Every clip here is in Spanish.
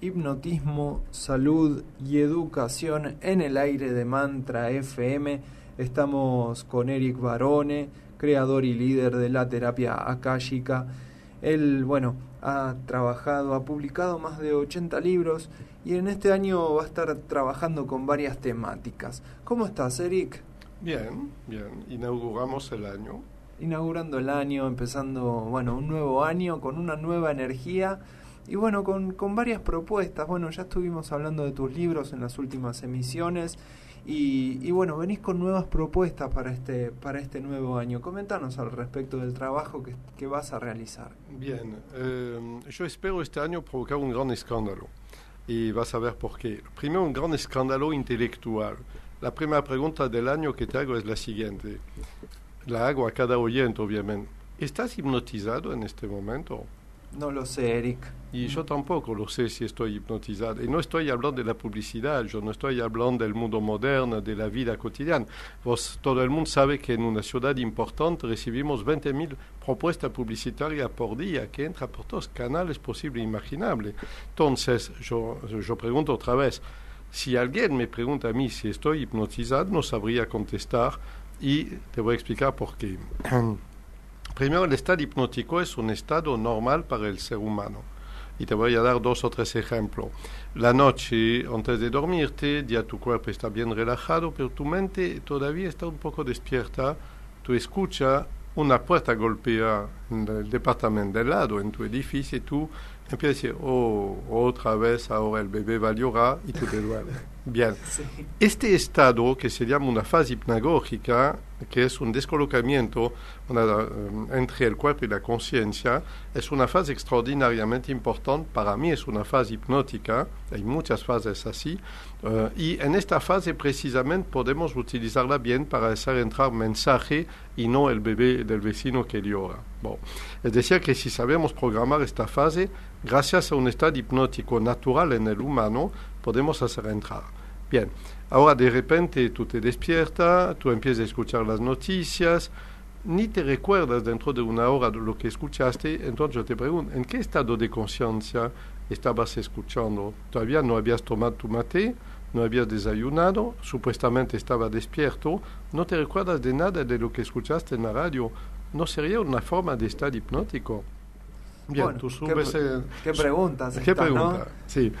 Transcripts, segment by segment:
hipnotismo, salud y educación en el aire de Mantra FM. Estamos con Eric Barone, creador y líder de la terapia akáshica. Él, bueno, ha trabajado, ha publicado más de 80 libros y en este año va a estar trabajando con varias temáticas. ¿Cómo estás, Eric? Bien, bien. Inauguramos el año. Inaugurando el año, empezando, bueno, un nuevo año con una nueva energía y bueno, con, con varias propuestas. Bueno, ya estuvimos hablando de tus libros en las últimas emisiones. Y, y, bueno, venís con nuevas propuestas para este, para este nuevo año. Coméntanos al respecto del trabajo que, que vas a realizar. Bien, eh, yo espero este año provocar un gran escándalo. Y vas a ver por qué. Primero, un gran escándalo intelectual. La primera pregunta del año que te hago es la siguiente. La hago a cada oyente, obviamente. ¿Estás hipnotizado en este momento? No lo sé, Eric. Y yo tampoco lo sé si estoy hipnotizado. Y no estoy hablando de la publicidad, yo no estoy hablando del mundo moderno, de la vida cotidiana. Vos, todo el mundo sabe que en una ciudad importante recibimos 20.000 propuestas publicitarias por día que entran por todos canales posibles e imaginables. Entonces, yo pregunto otra vez, si alguien me pregunta a mí si estoy hipnotizado, no sabría contestar y te voy a explicar por qué. Primero, el estado hipnótico es un estado normal para el ser humano. Y te voy a dar dos o tres ejemplos. La noche, antes de dormirte, ya tu cuerpo está bien relajado, pero tu mente todavía está un poco despierta. Tú escuchas una puerta golpea en el departamento del lado, en tu edificio, y tú empiezas a decir, oh, otra vez ahora el bebé va a llorar y tú te duermes. Bien. Este estado, que se llama una fase hipnagógica, que es un descolocamiento una, entre el cuerpo y la conciencia, es una fase extraordinariamente importante. Para mí es una fase hipnótica, hay muchas fases así, uh, y en esta fase precisamente podemos utilizarla bien para hacer entrar mensaje y no el bebé del vecino que llora. Bon. Es decir, que si sabemos programar esta fase, gracias a un estado hipnótico natural en el humano, podemos hacer entrar. Bien, ahora de repente tú te despiertas, tú empiezas a escuchar las noticias, ni te recuerdas dentro de una hora de lo que escuchaste, entonces yo te pregunto, ¿en qué estado de conciencia estabas escuchando? Todavía no habías tomado tu mate, no habías desayunado, supuestamente estaba despierto, no te recuerdas de nada de lo que escuchaste en la radio. ¿No sería una forma de estar hipnótico? Bien, bueno, tú subes ¿qué, en, ¿qué preguntas? ¿Qué esta, pregunta? ¿no? Sí,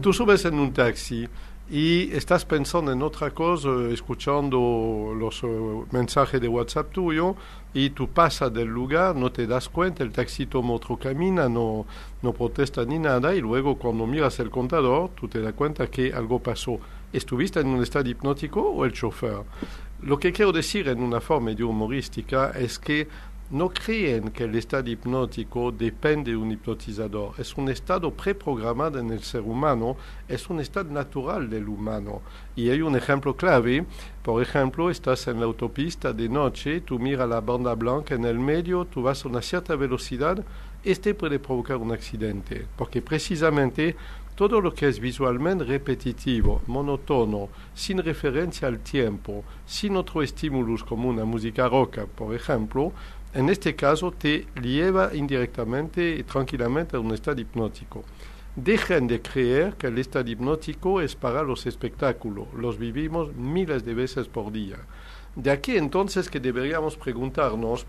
tú subes en un taxi y estás pensando en otra cosa, escuchando los uh, mensajes de WhatsApp tuyo y tú pasas del lugar, no te das cuenta, el taxi toma otro camino, no, no protesta ni nada y luego cuando miras el contador tú te das cuenta que algo pasó. ¿Estuviste en un estado hipnótico o el chofer? Lo que quiero decir en una forma medio humorística es que no creen que el estado hipnótico depende de un hipnotizador. Es un estado preprogramado en el ser humano, es un estado natural del humano. Y hay un ejemplo clave. Por ejemplo, estás en la autopista de noche, tú miras la banda blanca en el medio, tú vas a una cierta velocidad, este puede provocar un accidente, porque precisamente todo lo que es visualmente repetitivo, monótono, sin referencia al tiempo, sin otro estímulo como una música roca, por ejemplo, en este caso te lleva indirectamente y tranquilamente a un estado hipnótico. Dejen de creer que el estado hipnótico es para los espectáculos, los vivimos miles de veces por día. De aquí entonces que deberíamos preguntarnos,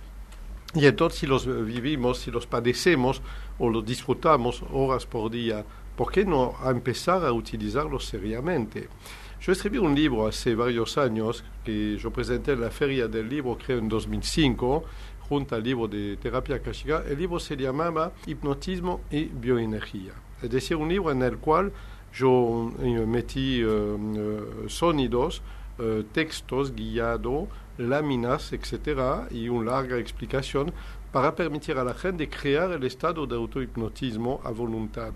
y entonces si los vivimos, si los padecemos o los disfrutamos horas por día, ¿por qué no empezar a utilizarlos seriamente? Yo escribí un libro hace varios años que yo presenté en la feria del libro, creo en 2005, junto al libro de terapia kashiga. El libro se llamaba Hipnotismo y Bioenergía. Es decir, un libro en el cual yo metí uh, sonidos, uh, textos guiados, láminas, etcétera, y una larga explicación para permitir a la gente crear el estado de autohipnotismo a voluntad.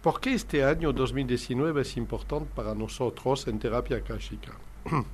¿Por qué este año 2019 es importante para nosotros en terapia kashica?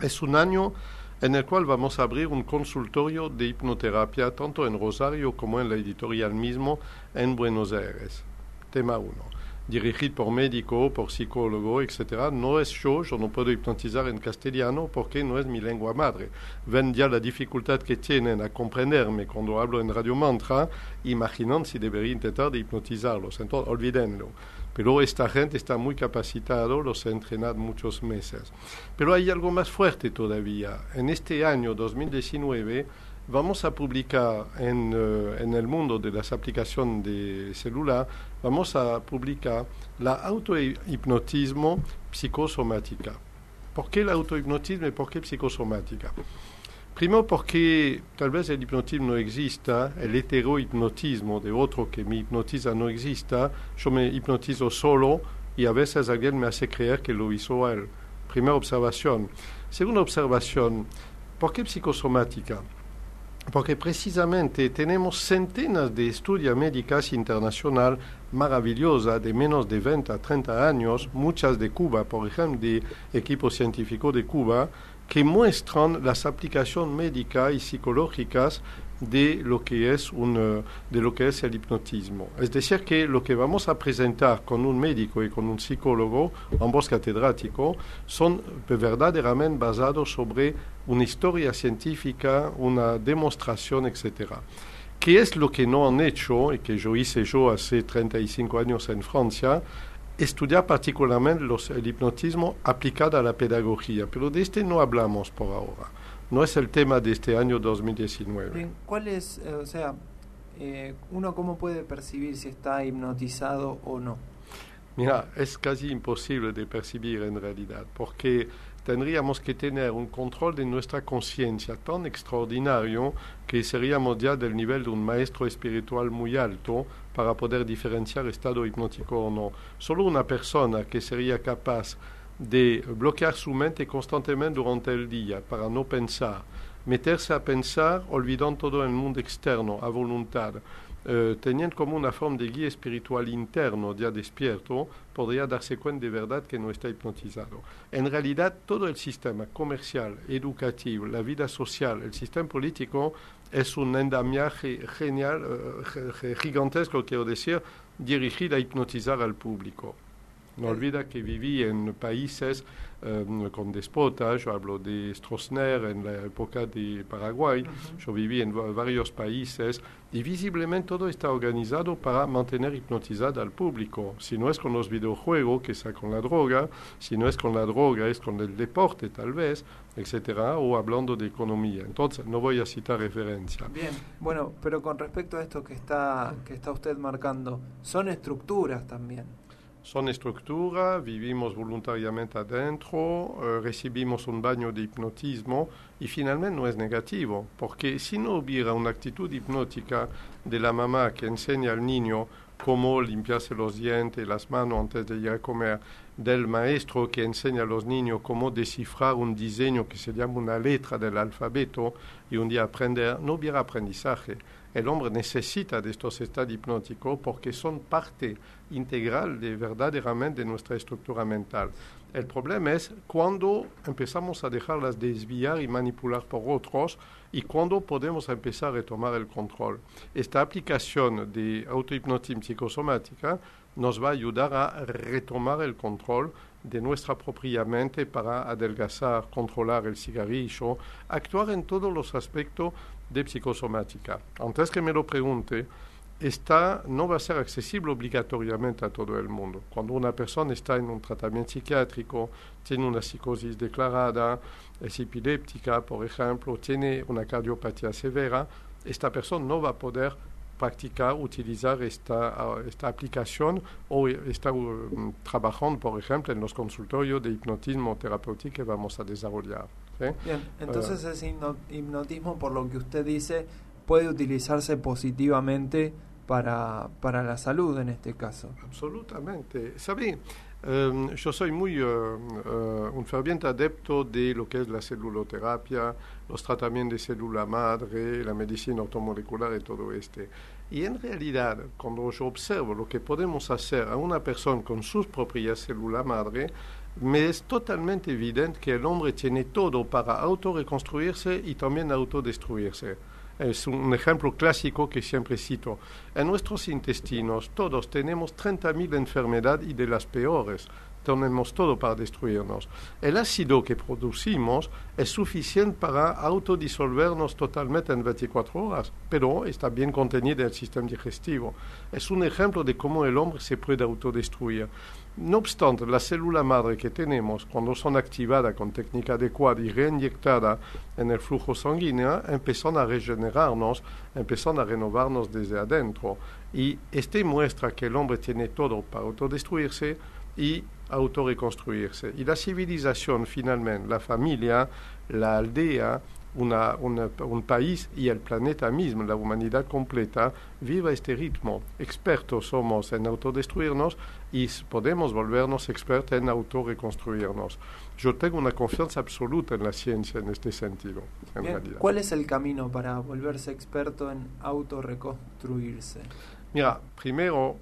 es un año en el cual vamos a abrir un consultorio de hipnoterapia tanto en Rosario como en la editorial mismo en Buenos Aires. Tema 1. Dirigido por médico, por psicólogo, etc. No es yo, yo no puedo hipnotizar en castellano porque no es mi lengua madre. Ven ya la dificultad que tienen a comprenderme cuando hablo en Radio Mantra, imaginan si debería intentar de hipnotizarlos. Entonces, olvídenlo. Pero esta gente está muy capacitado, los he entrenado muchos meses. Pero hay algo más fuerte todavía. En este año 2019 vamos a publicar en, eh, en, el mundo de las aplicaciones de celular, vamos a publicar la autohipnotismo psicosomática. ¿Por qué el autohipnotismo y por qué psicosomática? Primero porque tal vez el hipnotismo no exista, el heterohipnotismo de otro que me hipnotiza no exista, yo me hipnotizo solo y a veces alguien me hace creer que lo hizo él. Primera observación. Segunda observación, ¿por qué psicosomática? Porque precisamente tenemos centenas de estudios médicos internacionales maravillosas de menos de 20 a 30 años, muchas de Cuba, por ejemplo, de equipos científicos de Cuba, que muestran las aplicaciones médicas y psicológicas de lo que es un, eh, de lo que es el hipnotismo. Es decir, que lo que vamos a presentar con un médico y con un psicólogo, ambos catedráticos, son verdaderamente basados sobre una historia científica, una demostración, etc. ¿Qué es lo que no han hecho y que yo hice yo hace 35 años en Francia? estudiar particularmente el hipnotismo aplicado a la pedagogía, pero de este no hablamos por ahora. No es el tema de este año 2019. ¿Cuál es, eh, o sea, eh, uno cómo puede percibir si está hipnotizado o no? Mira, es casi imposible de percibir en realidad, porque tendríamos que tener un control de nuestra conciencia tan extraordinario que seríamos ya del nivel de un maestro espiritual muy alto para poder diferenciar estado hipnótico o no. Solo una persona que sería capaz de bloquear su mente constantemente durante el día para no pensar, meterse a pensar olvidando todo el mundo externo a voluntad, eh, teniendo como una forma de guía espiritual interno ya despierto, podría darse cuenta de verdad que no está hipnotizado. En realidad, todo el sistema comercial, educativo, la vida social, el sistema político, es un endamiaje genial, eh, gigantesco, quiero decir, dirigido a hipnotizar al público. No olvida que viví en países um, con despotas, yo hablo de Stroessner en la época de Paraguay, yo viví en varios países y visiblemente todo está organizado para mantener hipnotizado al público. Si no es con los videojuegos, que es con la droga, si no es con la droga, es con el deporte tal vez, etcétera, o hablando de economía. Entonces, no voy a citar referencia. Bien, bueno, pero con respecto a esto que está, que está usted marcando, son estructuras también son estructura, vivimos voluntariamente adentro, eh, recibimos un baño de hipnotismo y finalmente no es negativo, porque si no hubiera una actitud hipnótica de la mamá que enseña al niño cómo limpiarse los dientes, las manos antes de ir a comer, del maestro que enseña a los niños cómo descifrar un diseño que se llama una letra del alfabeto y un día aprender, no hubiera aprendizaje. El hombre necesita de estos estados hipnóticos porque son parte integral de verdaderamente de nuestra estructura mental. El problema es cuando empezamos a dejarlas desviar y manipular por otros y cuando podemos empezar a retomar el control. Esta aplicación de autohipnotismo psicosomática nos va a ayudar a retomar el control de nuestra propia mente para adelgazar, controlar el cigarrillo, actuar en todos los aspectos de psicosomática. Antes que me lo pregunte, esta no va a ser accesible obligatoriamente a todo el mundo. Cuando una persona está en un tratamiento psiquiátrico, tiene una psicosis declarada, es epiléptica, por ejemplo, tiene una cardiopatía severa, esta persona no va a poder practicar, utilizar esta, esta aplicación o está um, trabajando, por ejemplo, en los consultorios de hipnotismo terapéutico que vamos a desarrollar. Bien, entonces uh, ese hipnotismo, por lo que usted dice, puede utilizarse positivamente para, para la salud en este caso. Absolutamente. ¿Sabe? Um, yo soy muy uh, uh, un ferviente adepto de lo que es la celuloterapia, los tratamientos de célula madre, la medicina automolecular y todo este. Y en realidad, cuando yo observo lo que podemos hacer a una persona con sus propias células madre, me es totalmente evidente que el hombre tiene todo para autorreconstruirse y también autodestruirse. Es un ejemplo clásico que siempre cito. En nuestros intestinos todos tenemos 30.000 enfermedades y de las peores tenemos todo para destruirnos. El ácido que producimos es suficiente para autodisolvernos totalmente en 24 horas, pero está bien contenido en el sistema digestivo. Es un ejemplo de cómo el hombre se puede autodestruir. No obstante, la célula madre que tenemos, cuando son activadas con técnica adecuada y reinyectadas en el flujo sanguíneo, empiezan a regenerarnos, empiezan a renovarnos desde adentro. Y este muestra que el hombre tiene todo para autodestruirse y autorreconstruirse. Y la civilización, finalmente, la familia, la aldea, una, un país y el planeta mismo, la humanidad completa, vive este ritmo. Expertos somos en autodestruirnos y podemos volvernos expertos en autorreconstruirnos. Yo tengo una confianza absoluta en la ciencia en este sentido, en realidad. ¿Cuál es el camino para volverse experto en autorreconstruirse? Mira, primero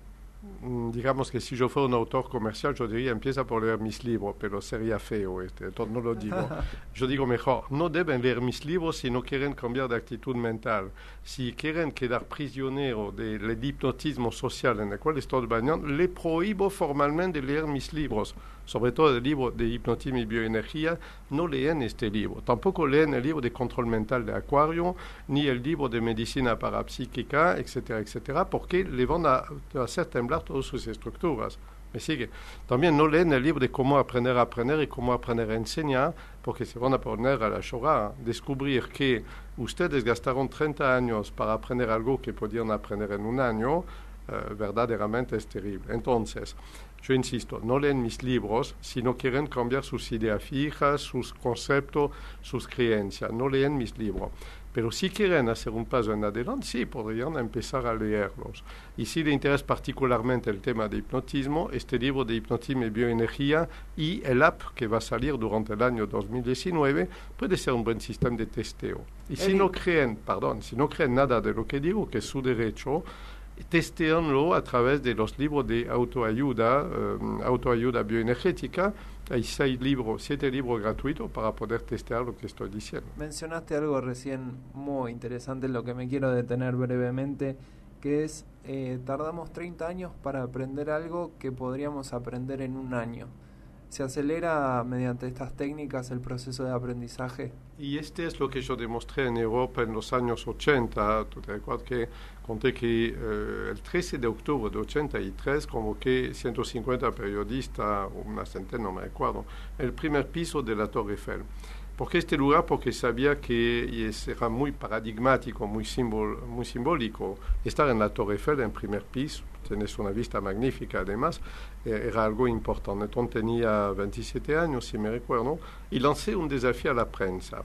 digamos que si yo fuera un autor comercial, yo diría empieza por leer mis libros, pero sería feo este, entonces no lo digo. Yo digo mejor, no deben leer mis libros si no quieren cambiar de actitud mental. Si quieren quedar prisionero del hipnotismo social en el cual estoy bañando, le prohíbo formalmente leer mis libros sobre todo el libro de hipnotismo y bioenergía, no leen este libro. Tampoco leen el libro de control mental de Acuario, ni el libro de medicina parapsíquica, etcétera, etcétera, porque le van a hacer temblar todas sus estructuras. ¿Me sigue? También no leen el libro de cómo aprender a aprender y cómo aprender a enseñar, porque se van a poner a la Shoah, descubrir que ustedes gastaron 30 años para aprender algo que podían aprender en un año, eh, verdaderamente es terrible. Entonces, yo insisto, no leen mis libros si no quieren cambiar sus ideas fijas, sus conceptos, sus creencias. No leen mis libros. Pero si quieren hacer un paso en adelante, sí, podrían empezar a leerlos. Y si les interesa particularmente el tema de hipnotismo, este libro de hipnotismo y bioenergía y el app que va a salir durante el año 2019 puede ser un buen sistema de testeo. Y si no creen, perdón, si no creen nada de lo que digo, que es su derecho, testeanlo a través de los libros de autoayuda, eh, autoayuda bioenergética. Hay seis libros, siete libros gratuitos para poder testear lo que estoy diciendo. Mencionaste algo recién muy interesante, en lo que me quiero detener brevemente, que es, eh, tardamos 30 años para aprender algo que podríamos aprender en un año. ¿Se acelera mediante estas técnicas el proceso de aprendizaje? Y este es lo que yo demostré en Europa en los años 80. ¿Tú te acuerdas que conté que eh, el 13 de octubre de 83 convoqué 150 periodistas, una centena, no me acuerdo, el primer piso de la Torre Eiffel. ¿Por qué este lugar? Porque sabía que era muy paradigmático, muy, muy simbólico estar en la Torre Eiffel en primer piso tienes una vista magnífica además, eh, era algo importante. Entonces tenía 27 años, si me recuerdo, y lancé un desafío a la prensa.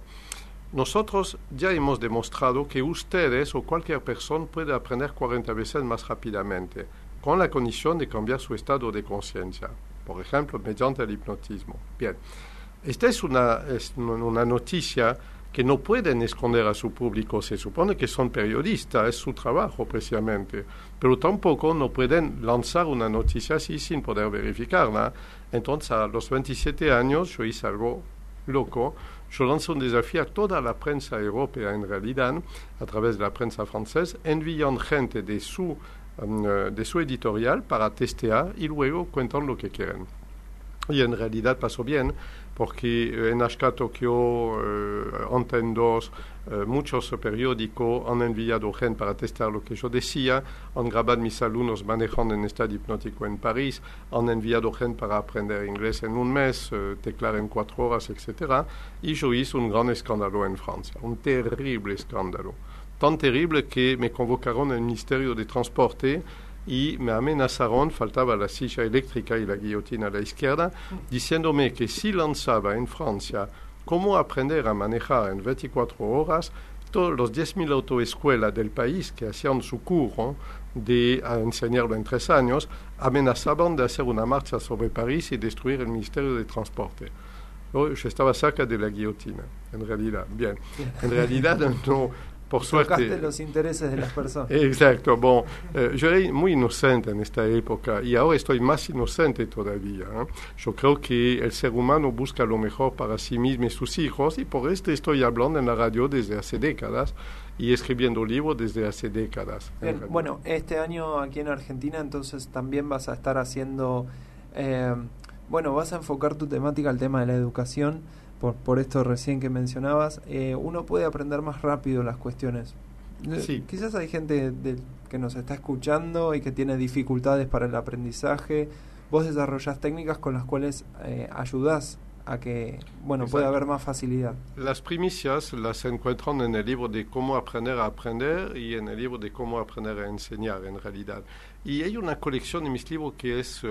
Nosotros ya hemos demostrado que ustedes o cualquier persona puede aprender 40 veces más rápidamente, con la condición de cambiar su estado de conciencia, por ejemplo, mediante el hipnotismo. Bien, esta es una, es una noticia que no pueden esconder a su público. Se supone que son periodistas, es su trabajo precisamente, pero tampoco no pueden lanzar una noticia así sin poder verificarla. Entonces, a los 27 años, yo hice algo loco. Yo lanzo un desafío a toda la prensa europea, en realidad, a través de la prensa francesa, envían gente de su, um, de su editorial para testear y luego cuentan lo que quieren. Y en realidad pasó bien, porque eh, en HK Tokyo, eh, Antenne 2, eh, muchos periódicos han enviado gente para testar lo que yo decía, han grabado mis alumnos manejando en estado hipnótico en París, han enviado gente para aprender inglés en un mes, teclar en cuatro horas, etc. Y yo hice un gran escándalo en Francia, un terrible escándalo. Tan terrible que me convocaron el Ministerio de Transporte y me amenazaron, faltaba la silla eléctrica y la guillotina a la izquierda, diciéndome que si lanzaba en Francia cómo aprender a manejar en 24 horas, todos los 10.000 autoescuelas del país que hacían su curso de enseñarlo en tres años, amenazaban de hacer una marcha sobre París y destruir el Ministerio de Transporte. Yo estaba cerca de la guillotina, en realidad. Bien, en realidad no, por suerte. los intereses de las personas. Exacto. Bueno, eh, yo era muy inocente en esta época y ahora estoy más inocente todavía. ¿eh? Yo creo que el ser humano busca lo mejor para sí mismo y sus hijos y por esto estoy hablando en la radio desde hace décadas y escribiendo libros desde hace décadas. bueno, este año aquí en Argentina entonces también vas a estar haciendo, eh, bueno, vas a enfocar tu temática al tema de la educación por, por esto recién que mencionabas, eh, uno puede aprender más rápido las cuestiones. Eh, sí. Quizás hay gente que nos está escuchando y que tiene dificultades para el aprendizaje. Vos desarrollás técnicas con las cuales eh, ayudás a que bueno pueda haber más facilidad. Las primicias las encuentran en el libro de cómo aprender a aprender y en el libro de cómo aprender a enseñar en realidad. Y hay una colección de mis libros que es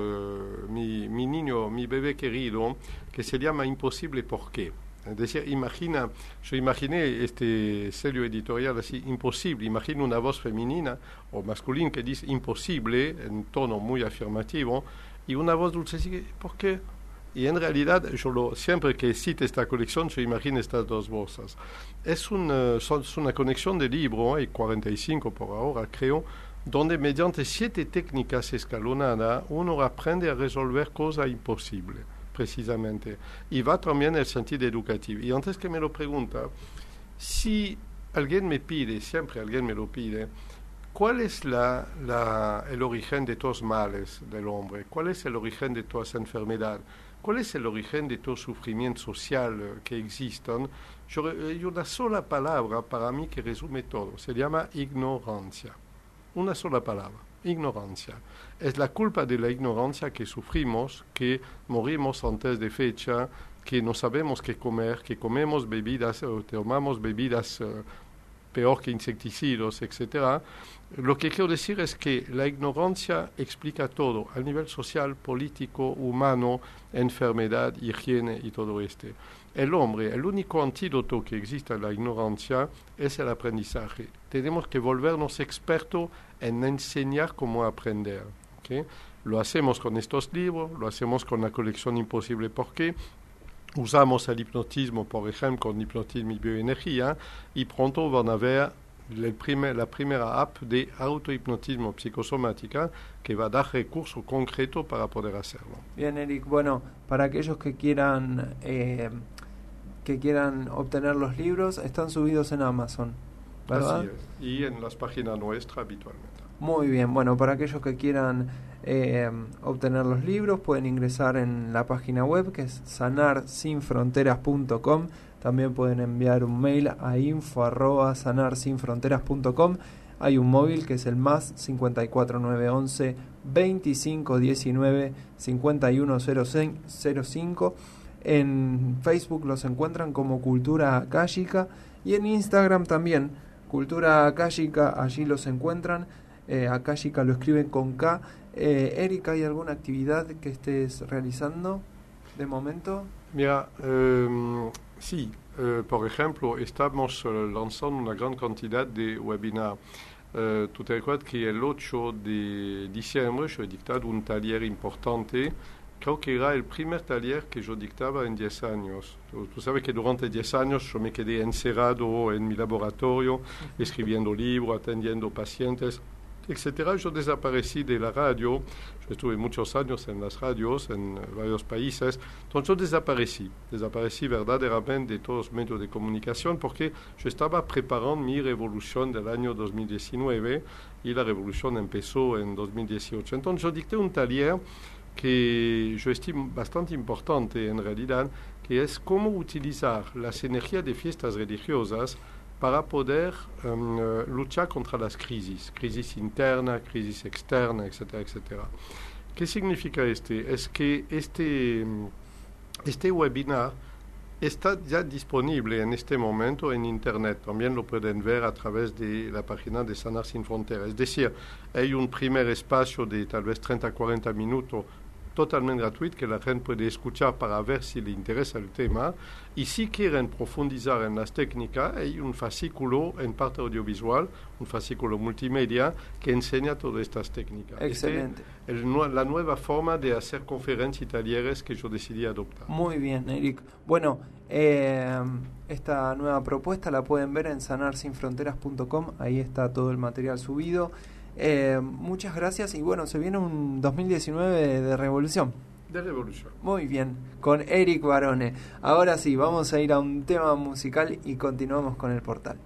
mi, mi niño, mi bebé querido, que se llama Imposible ¿por qué? Es decir, imagina, yo imaginé este sello editorial así, imposible, imagina una voz femenina o masculina que dice imposible en tono muy afirmativo y una voz dulce así, ¿por qué? Y en realidad, yo lo, siempre que cite esta colección, yo imagino estas dos voces. Es una, es una conexión de libro, hay 45 por ahora, creo, donde mediante siete técnicas escalonadas uno aprende a resolver cosas imposibles precisamente. Y va también el sentido educativo. Y antes que me lo pregunta, si alguien me pide, siempre alguien me lo pide, ¿cuál es la, el origen de todos males del hombre? ¿Cuál es el origen de todas enfermedades? ¿Cuál es el origen de todo sufrimiento social que existen? Yo, hay una sola palabra para mí que resume todo. Se llama ignorancia. Una sola palabra ignorancia. Es la culpa de la ignorancia que sufrimos, que morimos antes de fecha, que no sabemos qué comer, que comemos bebidas o tomamos bebidas eh, peor que insecticidas, etc. Lo que quiero decir es que la ignorancia explica todo, a nivel social, político, humano, enfermedad, higiene y todo este. El hombre, el único antídoto que existe a la ignorancia es el aprendizaje. Tenemos que volvernos expertos en enseñar cómo aprender. Lo hacemos con estos libros, lo hacemos con la colección Imposible ¿Por qué? Usamos el hipnotismo, por ejemplo, con hipnotismo y bioenergía, y pronto van a ver la primera app de autohipnotismo psicosomática que va a dar recursos concretos para poder hacerlo. Bien, Eric. Bueno, para aquellos que quieran eh, que quieran obtener los libros, están subidos en Amazon. ¿verdad? Así es. Y en las páginas nuestras habitualmente. Muy bien, bueno, para aquellos que quieran eh, obtener los libros pueden ingresar en la página web que es sanarsinfronteras.com. También pueden enviar un mail a info@sanarsinfronteras.com. Hay un móvil que es el más 54911 2519 5105. En Facebook los encuentran como Cultura Akashica y en Instagram también Cultura Akashica, allí los encuentran. Eh, Akashica lo escriben con K. Eh, Erika, ¿hay alguna actividad que estés realizando de momento? Mira, eh, sí, eh, por ejemplo, estamos eh, lanzando una gran cantidad de webinars. tú te recuerdas que el 8 de diciembre yo he dictado un taller importante creo que era el primer taller que yo dictaba en 10 años. Tú, sabes que durante 10 años yo me quedé encerrado en mi laboratorio, escribiendo libros, atendiendo pacientes, etc. Yo desaparecí de la radio, yo estuve muchos años en las radios en varios países, entonces yo desaparecí, desaparecí verdaderamente de todos los medios de comunicación porque yo estaba preparando mi revolución del año 2019 y la revolución empezó en 2018. Entonces yo dicté un taller que yo estimo bastante importante en realidad, que es cómo utilizar las energías de fiestas religiosas para poder um, uh, luchar contra las crisis, crisis interna, crisis externa, etcétera, etcétera. ¿Qué significa este? Es que este, este webinar está ya disponible en este momento en Internet. También lo pueden ver a través de la página de Sanar Sin Fronteras. Es decir, hay un primer espacio de tal vez 30-40 minutos totalmente gratuito que la gente puede escuchar para ver si le interesa el tema. Y si quieren profundizar en las técnicas, hay un fascículo en parte audiovisual, un fascículo multimedia que enseña todas estas técnicas. Excelente. Es la nueva forma de hacer conferencias y talleres que yo decidí adoptar. Muy bien, Eric. Bueno, Eh, esta nueva propuesta la pueden ver en sanarsinfronteras.com, ahí está todo el material subido. Eh, muchas gracias y bueno, se viene un 2019 de revolución. De revolución. Muy bien, con Eric Barone. Ahora sí, vamos a ir a un tema musical y continuamos con el portal.